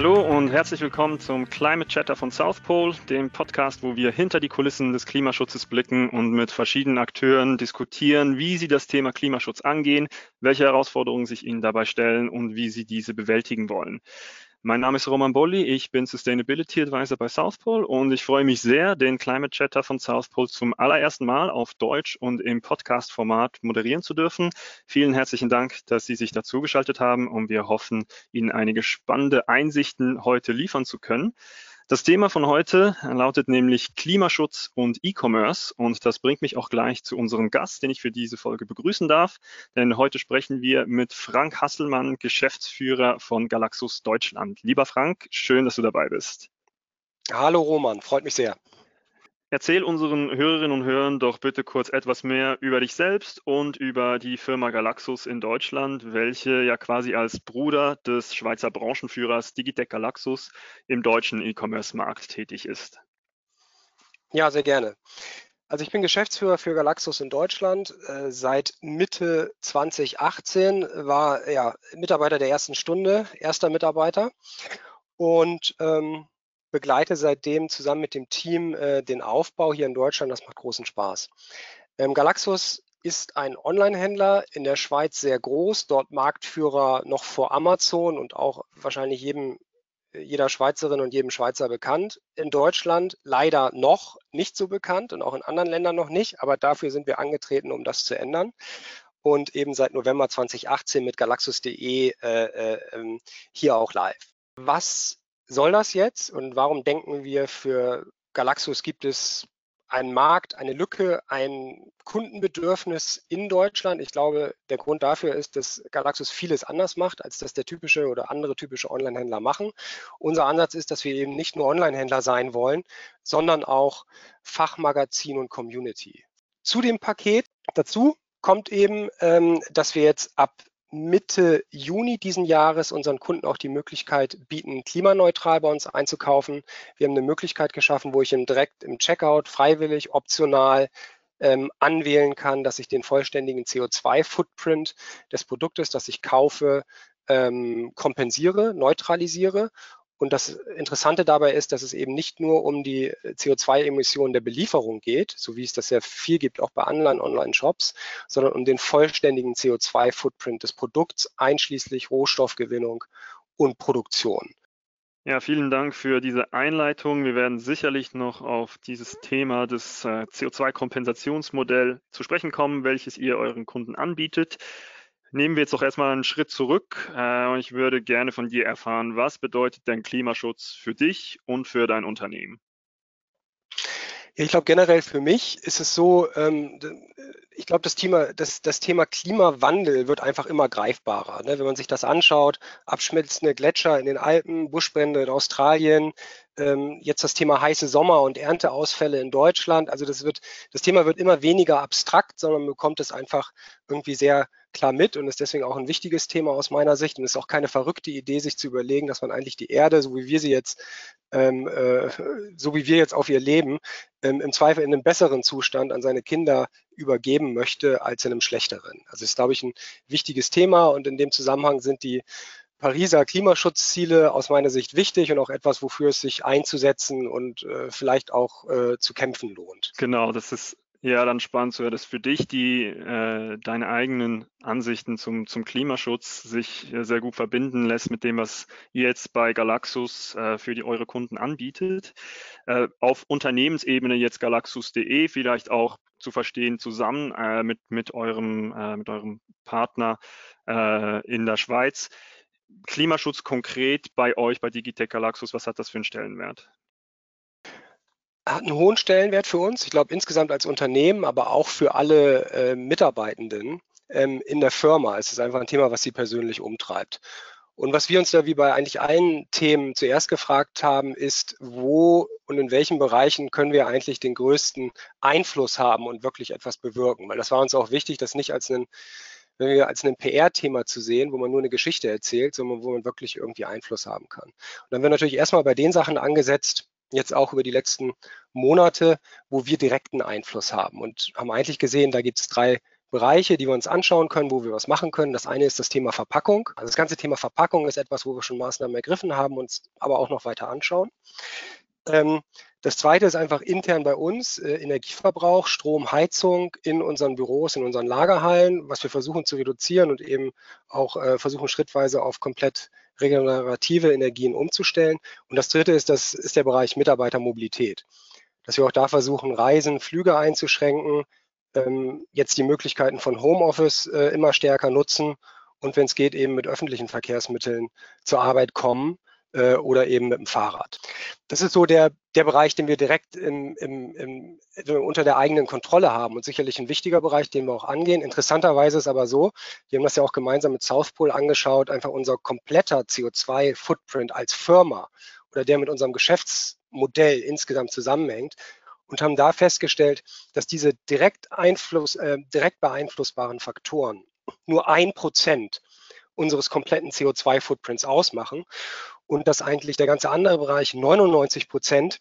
Hallo und herzlich willkommen zum Climate Chatter von South Pole, dem Podcast, wo wir hinter die Kulissen des Klimaschutzes blicken und mit verschiedenen Akteuren diskutieren, wie sie das Thema Klimaschutz angehen, welche Herausforderungen sich ihnen dabei stellen und wie sie diese bewältigen wollen. Mein Name ist Roman Bolli, ich bin Sustainability Advisor bei South Pole und ich freue mich sehr, den Climate Chatter von South Pole zum allerersten Mal auf Deutsch und im Podcast-Format moderieren zu dürfen. Vielen herzlichen Dank, dass Sie sich dazugeschaltet haben und wir hoffen, Ihnen einige spannende Einsichten heute liefern zu können. Das Thema von heute lautet nämlich Klimaschutz und E-Commerce und das bringt mich auch gleich zu unserem Gast, den ich für diese Folge begrüßen darf. Denn heute sprechen wir mit Frank Hasselmann, Geschäftsführer von Galaxus Deutschland. Lieber Frank, schön, dass du dabei bist. Hallo Roman, freut mich sehr. Erzähl unseren Hörerinnen und Hörern doch bitte kurz etwas mehr über dich selbst und über die Firma Galaxus in Deutschland, welche ja quasi als Bruder des Schweizer Branchenführers Digitec Galaxus im deutschen E-Commerce-Markt tätig ist. Ja, sehr gerne. Also ich bin Geschäftsführer für Galaxus in Deutschland äh, seit Mitte 2018, war ja Mitarbeiter der ersten Stunde, erster Mitarbeiter und ähm, begleite seitdem zusammen mit dem Team äh, den Aufbau hier in Deutschland. Das macht großen Spaß. Ähm, Galaxus ist ein Online-Händler in der Schweiz sehr groß, dort Marktführer noch vor Amazon und auch wahrscheinlich jedem, jeder Schweizerin und jedem Schweizer bekannt. In Deutschland leider noch nicht so bekannt und auch in anderen Ländern noch nicht, aber dafür sind wir angetreten, um das zu ändern. Und eben seit November 2018 mit galaxus.de äh, äh, ähm, hier auch live. Was soll das jetzt und warum denken wir, für Galaxus gibt es einen Markt, eine Lücke, ein Kundenbedürfnis in Deutschland. Ich glaube, der Grund dafür ist, dass Galaxus vieles anders macht, als das der typische oder andere typische Online-Händler machen. Unser Ansatz ist, dass wir eben nicht nur Online-Händler sein wollen, sondern auch Fachmagazin und Community. Zu dem Paket dazu kommt eben, ähm, dass wir jetzt ab Mitte Juni diesen Jahres unseren Kunden auch die Möglichkeit bieten, klimaneutral bei uns einzukaufen. Wir haben eine Möglichkeit geschaffen, wo ich ihm direkt im Checkout freiwillig, optional ähm, anwählen kann, dass ich den vollständigen CO2-Footprint des Produktes, das ich kaufe, ähm, kompensiere, neutralisiere und das Interessante dabei ist, dass es eben nicht nur um die CO2-Emissionen der Belieferung geht, so wie es das ja viel gibt, auch bei anderen Online-Shops, sondern um den vollständigen CO2-Footprint des Produkts, einschließlich Rohstoffgewinnung und Produktion. Ja, vielen Dank für diese Einleitung. Wir werden sicherlich noch auf dieses Thema des äh, CO2-Kompensationsmodell zu sprechen kommen, welches ihr euren Kunden anbietet. Nehmen wir jetzt doch erstmal einen Schritt zurück äh, und ich würde gerne von dir erfahren, was bedeutet denn Klimaschutz für dich und für dein Unternehmen? Ja, ich glaube generell für mich ist es so, ähm, ich glaube, das Thema, das, das Thema Klimawandel wird einfach immer greifbarer. Ne? Wenn man sich das anschaut, abschmelzende Gletscher in den Alpen, Buschbrände in Australien, ähm, jetzt das Thema heiße Sommer und Ernteausfälle in Deutschland. Also das wird, das Thema wird immer weniger abstrakt, sondern man bekommt es einfach irgendwie sehr klar mit und ist deswegen auch ein wichtiges Thema aus meiner Sicht und ist auch keine verrückte Idee, sich zu überlegen, dass man eigentlich die Erde, so wie wir sie jetzt, ähm, äh, so wie wir jetzt auf ihr leben, ähm, im Zweifel in einem besseren Zustand an seine Kinder übergeben möchte als in einem schlechteren. Also ist, glaube ich, ein wichtiges Thema und in dem Zusammenhang sind die Pariser Klimaschutzziele aus meiner Sicht wichtig und auch etwas, wofür es sich einzusetzen und äh, vielleicht auch äh, zu kämpfen lohnt. Genau, das ist ja, dann spannend zu hören, dass für dich die äh, deine eigenen Ansichten zum, zum Klimaschutz sich äh, sehr gut verbinden lässt mit dem, was ihr jetzt bei Galaxus äh, für die eure Kunden anbietet. Äh, auf Unternehmensebene jetzt galaxus.de vielleicht auch zu verstehen zusammen äh, mit, mit, eurem, äh, mit eurem Partner äh, in der Schweiz. Klimaschutz konkret bei euch, bei Digitech Galaxus, was hat das für einen Stellenwert? Hat einen hohen Stellenwert für uns. Ich glaube insgesamt als Unternehmen, aber auch für alle äh, Mitarbeitenden ähm, in der Firma. Es ist einfach ein Thema, was sie persönlich umtreibt. Und was wir uns da wie bei eigentlich allen Themen zuerst gefragt haben, ist, wo und in welchen Bereichen können wir eigentlich den größten Einfluss haben und wirklich etwas bewirken? Weil das war uns auch wichtig, das nicht als wir als ein PR-Thema zu sehen, wo man nur eine Geschichte erzählt, sondern wo man wirklich irgendwie Einfluss haben kann. Und dann haben wir natürlich erstmal bei den Sachen angesetzt, jetzt auch über die letzten Monate, wo wir direkten Einfluss haben und haben eigentlich gesehen, da gibt es drei Bereiche, die wir uns anschauen können, wo wir was machen können. Das eine ist das Thema Verpackung. Also das ganze Thema Verpackung ist etwas, wo wir schon Maßnahmen ergriffen haben, uns aber auch noch weiter anschauen. Ähm, das zweite ist einfach intern bei uns äh, Energieverbrauch, Strom, Heizung in unseren Büros, in unseren Lagerhallen, was wir versuchen zu reduzieren und eben auch äh, versuchen schrittweise auf komplett regenerative Energien umzustellen. Und das dritte ist, das ist der Bereich Mitarbeitermobilität. Dass wir auch da versuchen, Reisen, Flüge einzuschränken, ähm, jetzt die Möglichkeiten von Homeoffice äh, immer stärker nutzen und wenn es geht, eben mit öffentlichen Verkehrsmitteln zur Arbeit kommen äh, oder eben mit dem Fahrrad. Das ist so der, der Bereich, den wir direkt im, im, im, unter der eigenen Kontrolle haben und sicherlich ein wichtiger Bereich, den wir auch angehen. Interessanterweise ist aber so, wir haben das ja auch gemeinsam mit South Pole angeschaut, einfach unser kompletter CO2-Footprint als Firma oder der mit unserem Geschäftsmodell insgesamt zusammenhängt und haben da festgestellt, dass diese direkt, Einfluss, äh, direkt beeinflussbaren Faktoren nur ein Prozent unseres kompletten CO2-Footprints ausmachen und dass eigentlich der ganze andere Bereich 99 Prozent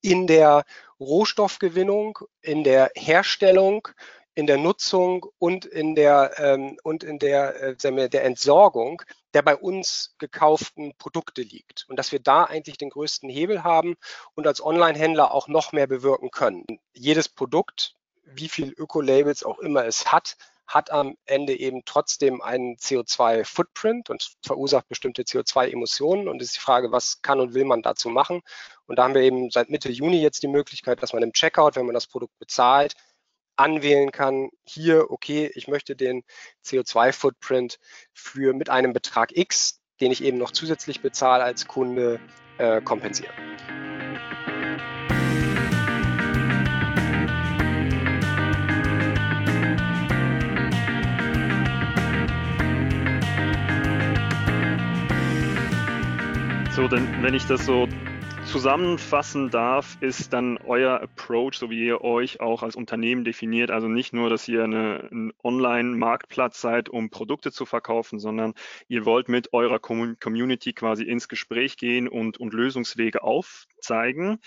in der Rohstoffgewinnung, in der Herstellung, in der Nutzung und in der, ähm, und in der, äh, der Entsorgung der bei uns gekauften Produkte liegt. Und dass wir da eigentlich den größten Hebel haben und als Online-Händler auch noch mehr bewirken können. Jedes Produkt, wie viel Öko-Labels auch immer es hat, hat am Ende eben trotzdem einen CO2-Footprint und verursacht bestimmte CO2-Emissionen. Und es ist die Frage, was kann und will man dazu machen? Und da haben wir eben seit Mitte Juni jetzt die Möglichkeit, dass man im Checkout, wenn man das Produkt bezahlt, anwählen kann, hier, okay, ich möchte den CO2-Footprint für mit einem Betrag X, den ich eben noch zusätzlich bezahle als Kunde, äh, kompensieren. So, denn wenn ich das so zusammenfassen darf, ist dann euer Approach, so wie ihr euch auch als Unternehmen definiert, also nicht nur, dass ihr eine, ein Online-Marktplatz seid, um Produkte zu verkaufen, sondern ihr wollt mit eurer Community quasi ins Gespräch gehen und, und Lösungswege aufzeigen.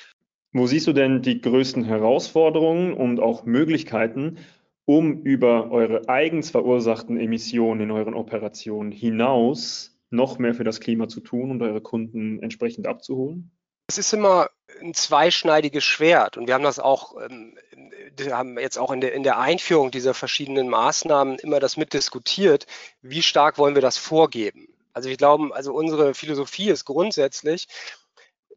Wo siehst du denn die größten Herausforderungen und auch Möglichkeiten, um über eure eigens verursachten Emissionen in euren Operationen hinaus noch mehr für das Klima zu tun und eure Kunden entsprechend abzuholen? Es ist immer ein zweischneidiges Schwert und wir haben das auch, ähm, wir haben jetzt auch in der, in der Einführung dieser verschiedenen Maßnahmen immer das mitdiskutiert, wie stark wollen wir das vorgeben. Also wir glauben, also unsere Philosophie ist grundsätzlich,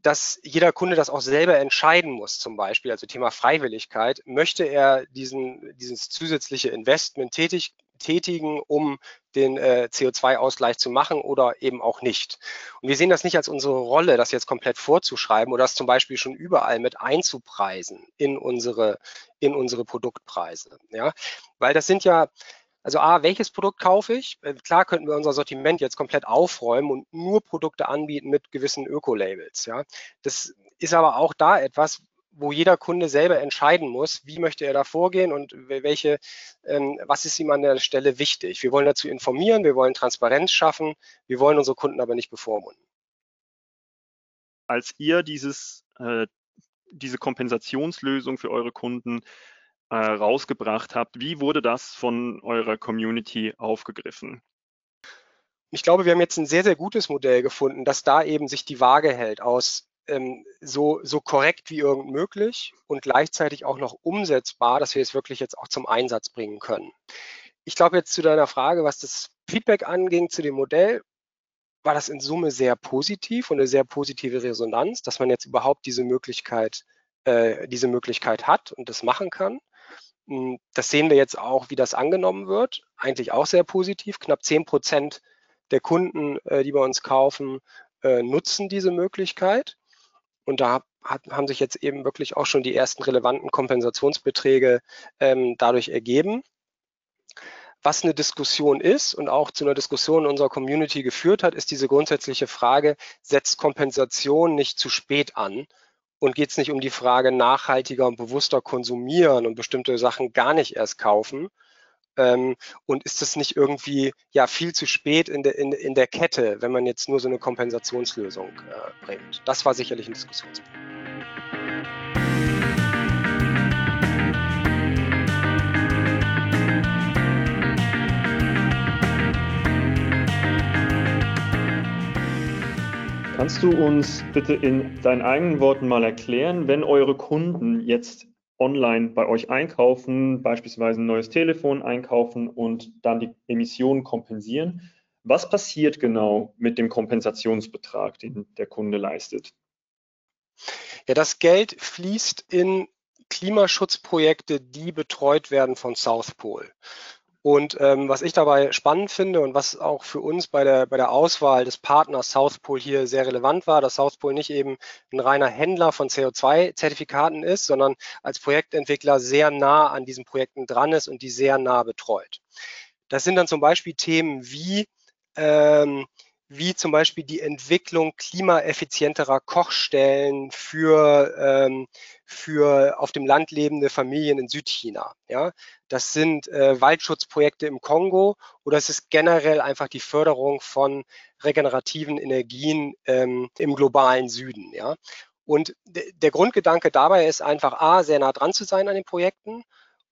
dass jeder Kunde das auch selber entscheiden muss, zum Beispiel, also Thema Freiwilligkeit, möchte er diesen, dieses zusätzliche Investment tätig, tätigen, um den äh, CO2-Ausgleich zu machen oder eben auch nicht. Und wir sehen das nicht als unsere Rolle, das jetzt komplett vorzuschreiben oder das zum Beispiel schon überall mit einzupreisen in unsere, in unsere Produktpreise. Ja? Weil das sind ja, also A, welches Produkt kaufe ich? Äh, klar könnten wir unser Sortiment jetzt komplett aufräumen und nur Produkte anbieten mit gewissen Öko-Labels. Ja? Das ist aber auch da etwas, wo jeder Kunde selber entscheiden muss, wie möchte er da vorgehen und welche, ähm, was ist ihm an der Stelle wichtig. Wir wollen dazu informieren, wir wollen Transparenz schaffen, wir wollen unsere Kunden aber nicht bevormunden. Als ihr dieses, äh, diese Kompensationslösung für eure Kunden äh, rausgebracht habt, wie wurde das von eurer Community aufgegriffen? Ich glaube, wir haben jetzt ein sehr, sehr gutes Modell gefunden, das da eben sich die Waage hält aus ähm, so, so korrekt wie irgend möglich und gleichzeitig auch noch umsetzbar, dass wir es wirklich jetzt auch zum Einsatz bringen können. Ich glaube jetzt zu deiner Frage, was das Feedback anging zu dem Modell, war das in Summe sehr positiv und eine sehr positive Resonanz, dass man jetzt überhaupt diese Möglichkeit, äh, diese Möglichkeit hat und das machen kann. Hm, das sehen wir jetzt auch, wie das angenommen wird. Eigentlich auch sehr positiv. Knapp 10 Prozent der Kunden, äh, die bei uns kaufen, äh, nutzen diese Möglichkeit. Und da hat, haben sich jetzt eben wirklich auch schon die ersten relevanten Kompensationsbeträge ähm, dadurch ergeben. Was eine Diskussion ist und auch zu einer Diskussion in unserer Community geführt hat, ist diese grundsätzliche Frage, setzt Kompensation nicht zu spät an? Und geht es nicht um die Frage nachhaltiger und bewusster konsumieren und bestimmte Sachen gar nicht erst kaufen? Ähm, und ist das nicht irgendwie ja viel zu spät in, de, in, in der Kette, wenn man jetzt nur so eine Kompensationslösung äh, bringt? Das war sicherlich ein Diskussionspunkt. Kannst du uns bitte in deinen eigenen Worten mal erklären, wenn eure Kunden jetzt online bei euch einkaufen, beispielsweise ein neues Telefon einkaufen und dann die Emissionen kompensieren, was passiert genau mit dem Kompensationsbetrag, den der Kunde leistet? Ja, das Geld fließt in Klimaschutzprojekte, die betreut werden von South Pole. Und ähm, was ich dabei spannend finde und was auch für uns bei der, bei der Auswahl des Partners South Pole hier sehr relevant war, dass South Pole nicht eben ein reiner Händler von CO2-Zertifikaten ist, sondern als Projektentwickler sehr nah an diesen Projekten dran ist und die sehr nah betreut. Das sind dann zum Beispiel Themen wie ähm, wie zum Beispiel die Entwicklung klimaeffizienterer Kochstellen für, ähm, für auf dem Land lebende Familien in Südchina. Ja? Das sind äh, Waldschutzprojekte im Kongo oder es ist generell einfach die Förderung von regenerativen Energien ähm, im globalen Süden. Ja? Und der Grundgedanke dabei ist einfach A, sehr nah dran zu sein an den Projekten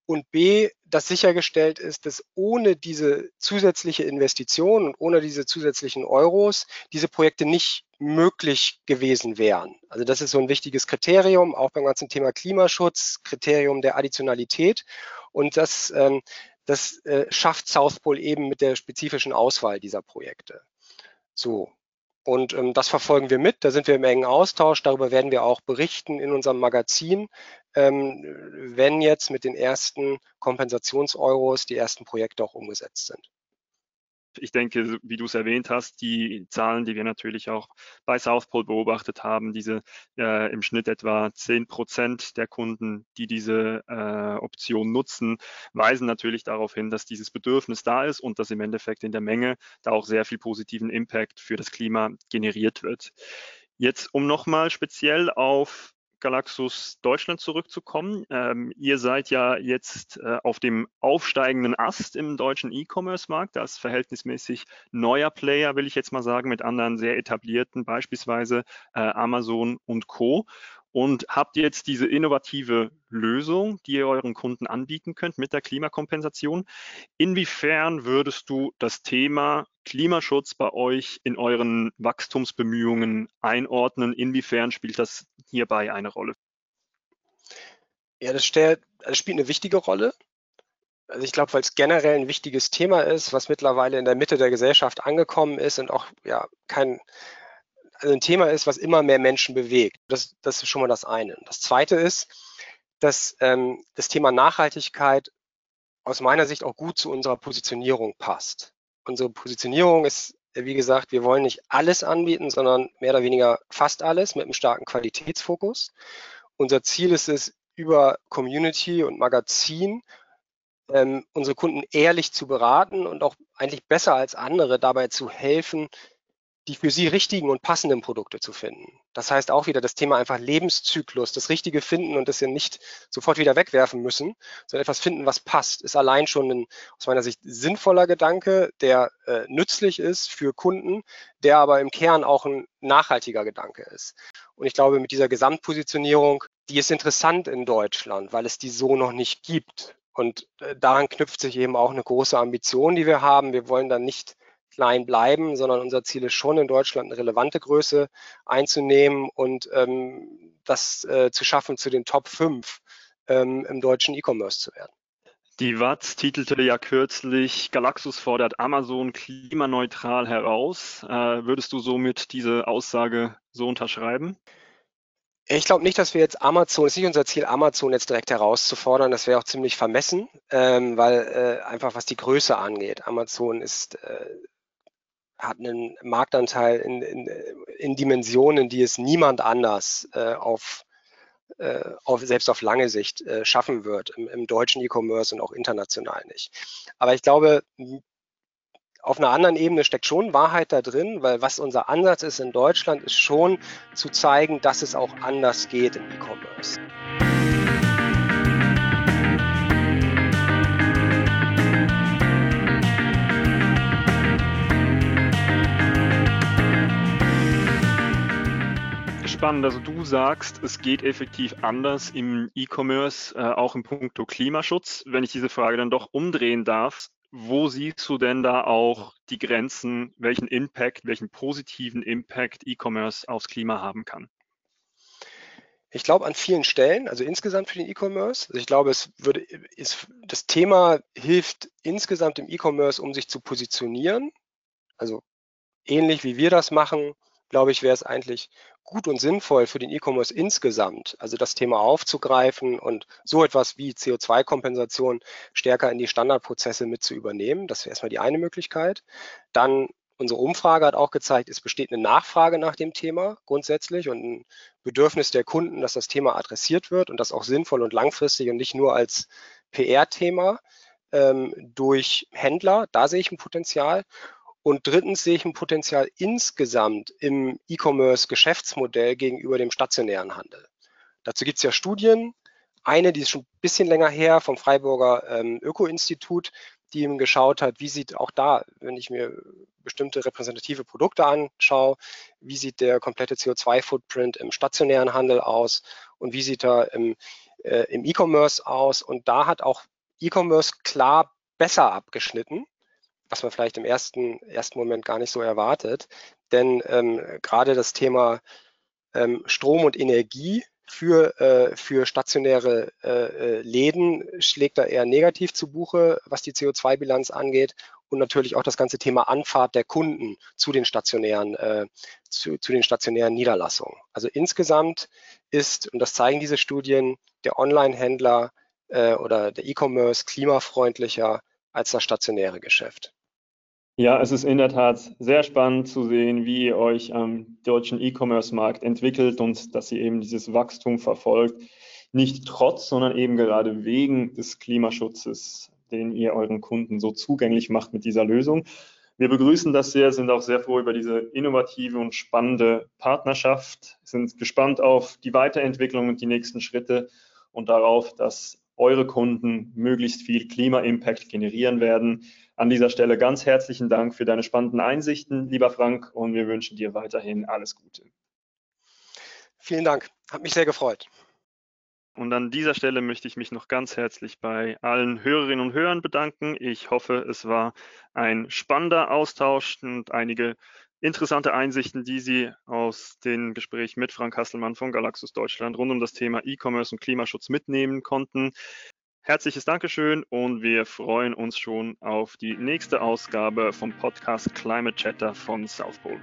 und B, dass sichergestellt ist, dass ohne diese zusätzliche Investition und ohne diese zusätzlichen Euros diese Projekte nicht möglich gewesen wären. Also das ist so ein wichtiges Kriterium, auch beim ganzen Thema Klimaschutz, Kriterium der Additionalität. Und das, ähm, das äh, schafft South Pole eben mit der spezifischen Auswahl dieser Projekte. So, und ähm, das verfolgen wir mit, da sind wir im engen Austausch, darüber werden wir auch berichten in unserem Magazin, wenn jetzt mit den ersten Kompensationseuros die ersten Projekte auch umgesetzt sind. Ich denke, wie du es erwähnt hast, die Zahlen, die wir natürlich auch bei South Pole beobachtet haben, diese äh, im Schnitt etwa 10 Prozent der Kunden, die diese äh, Option nutzen, weisen natürlich darauf hin, dass dieses Bedürfnis da ist und dass im Endeffekt in der Menge da auch sehr viel positiven Impact für das Klima generiert wird. Jetzt, um nochmal speziell auf Galaxus Deutschland zurückzukommen. Ähm, ihr seid ja jetzt äh, auf dem aufsteigenden Ast im deutschen E-Commerce-Markt, als verhältnismäßig neuer Player, will ich jetzt mal sagen, mit anderen sehr etablierten, beispielsweise äh, Amazon und Co und habt jetzt diese innovative Lösung, die ihr euren Kunden anbieten könnt mit der Klimakompensation. Inwiefern würdest du das Thema Klimaschutz bei euch in euren Wachstumsbemühungen einordnen? Inwiefern spielt das hierbei eine Rolle? Ja, das, stellt, das spielt eine wichtige Rolle. Also ich glaube, weil es generell ein wichtiges Thema ist, was mittlerweile in der Mitte der Gesellschaft angekommen ist und auch ja kein also ein Thema ist, was immer mehr Menschen bewegt. Das, das ist schon mal das eine. Das zweite ist, dass ähm, das Thema Nachhaltigkeit aus meiner Sicht auch gut zu unserer Positionierung passt. Unsere Positionierung ist, wie gesagt, wir wollen nicht alles anbieten, sondern mehr oder weniger fast alles mit einem starken Qualitätsfokus. Unser Ziel ist es, über Community und Magazin ähm, unsere Kunden ehrlich zu beraten und auch eigentlich besser als andere dabei zu helfen, die für sie richtigen und passenden Produkte zu finden. Das heißt auch wieder das Thema einfach Lebenszyklus, das Richtige finden und das ja nicht sofort wieder wegwerfen müssen, sondern etwas finden, was passt, ist allein schon ein aus meiner Sicht sinnvoller Gedanke, der äh, nützlich ist für Kunden, der aber im Kern auch ein nachhaltiger Gedanke ist. Und ich glaube, mit dieser Gesamtpositionierung, die ist interessant in Deutschland, weil es die so noch nicht gibt. Und äh, daran knüpft sich eben auch eine große Ambition, die wir haben. Wir wollen dann nicht klein bleiben, sondern unser Ziel ist schon in Deutschland eine relevante Größe einzunehmen und ähm, das äh, zu schaffen, zu den Top 5 ähm, im deutschen E-Commerce zu werden. Die Watz titelte ja kürzlich, Galaxus fordert Amazon klimaneutral heraus. Äh, würdest du somit diese Aussage so unterschreiben? Ich glaube nicht, dass wir jetzt Amazon, es ist nicht unser Ziel, Amazon jetzt direkt herauszufordern. Das wäre auch ziemlich vermessen, ähm, weil äh, einfach was die Größe angeht. Amazon ist äh, hat einen Marktanteil in, in, in Dimensionen, die es niemand anders äh, auf, äh, auf, selbst auf lange Sicht äh, schaffen wird, im, im deutschen E-Commerce und auch international nicht. Aber ich glaube, auf einer anderen Ebene steckt schon Wahrheit da drin, weil was unser Ansatz ist in Deutschland, ist schon zu zeigen, dass es auch anders geht im E-Commerce. Spannend. Also du sagst, es geht effektiv anders im E-Commerce, äh, auch im Punkto Klimaschutz. Wenn ich diese Frage dann doch umdrehen darf, wo siehst du denn da auch die Grenzen, welchen Impact, welchen positiven Impact E-Commerce aufs Klima haben kann? Ich glaube an vielen Stellen, also insgesamt für den E-Commerce. Also ich glaube, es würde, ist, das Thema hilft insgesamt im E-Commerce, um sich zu positionieren. Also ähnlich wie wir das machen, glaube ich, wäre es eigentlich gut und sinnvoll für den E-Commerce insgesamt, also das Thema aufzugreifen und so etwas wie CO2-Kompensation stärker in die Standardprozesse mit zu übernehmen. Das wäre erstmal die eine Möglichkeit. Dann unsere Umfrage hat auch gezeigt, es besteht eine Nachfrage nach dem Thema grundsätzlich und ein Bedürfnis der Kunden, dass das Thema adressiert wird und das auch sinnvoll und langfristig und nicht nur als PR-Thema ähm, durch Händler. Da sehe ich ein Potenzial. Und drittens sehe ich ein Potenzial insgesamt im E-Commerce-Geschäftsmodell gegenüber dem stationären Handel. Dazu gibt es ja Studien. Eine, die ist schon ein bisschen länger her vom Freiburger ähm, Öko-Institut, die eben geschaut hat, wie sieht auch da, wenn ich mir bestimmte repräsentative Produkte anschaue, wie sieht der komplette CO2-Footprint im stationären Handel aus und wie sieht er im, äh, im E-Commerce aus. Und da hat auch E-Commerce klar besser abgeschnitten was man vielleicht im ersten, ersten Moment gar nicht so erwartet. Denn ähm, gerade das Thema ähm, Strom und Energie für, äh, für stationäre äh, äh Läden schlägt da eher negativ zu Buche, was die CO2-Bilanz angeht. Und natürlich auch das ganze Thema Anfahrt der Kunden zu den stationären, äh, zu, zu den stationären Niederlassungen. Also insgesamt ist, und das zeigen diese Studien, der Online-Händler äh, oder der E-Commerce klimafreundlicher als das stationäre Geschäft. Ja, es ist in der Tat sehr spannend zu sehen, wie ihr euch am deutschen E-Commerce-Markt entwickelt und dass ihr eben dieses Wachstum verfolgt. Nicht trotz, sondern eben gerade wegen des Klimaschutzes, den ihr euren Kunden so zugänglich macht mit dieser Lösung. Wir begrüßen das sehr, sind auch sehr froh über diese innovative und spannende Partnerschaft, sind gespannt auf die Weiterentwicklung und die nächsten Schritte und darauf, dass eure Kunden möglichst viel Klima-Impact generieren werden. An dieser Stelle ganz herzlichen Dank für deine spannenden Einsichten, lieber Frank, und wir wünschen dir weiterhin alles Gute. Vielen Dank, hat mich sehr gefreut. Und an dieser Stelle möchte ich mich noch ganz herzlich bei allen Hörerinnen und Hörern bedanken. Ich hoffe, es war ein spannender Austausch und einige interessante Einsichten, die Sie aus dem Gespräch mit Frank Hasselmann von Galaxus Deutschland rund um das Thema E-Commerce und Klimaschutz mitnehmen konnten. Herzliches Dankeschön und wir freuen uns schon auf die nächste Ausgabe vom Podcast Climate Chatter von South Pole.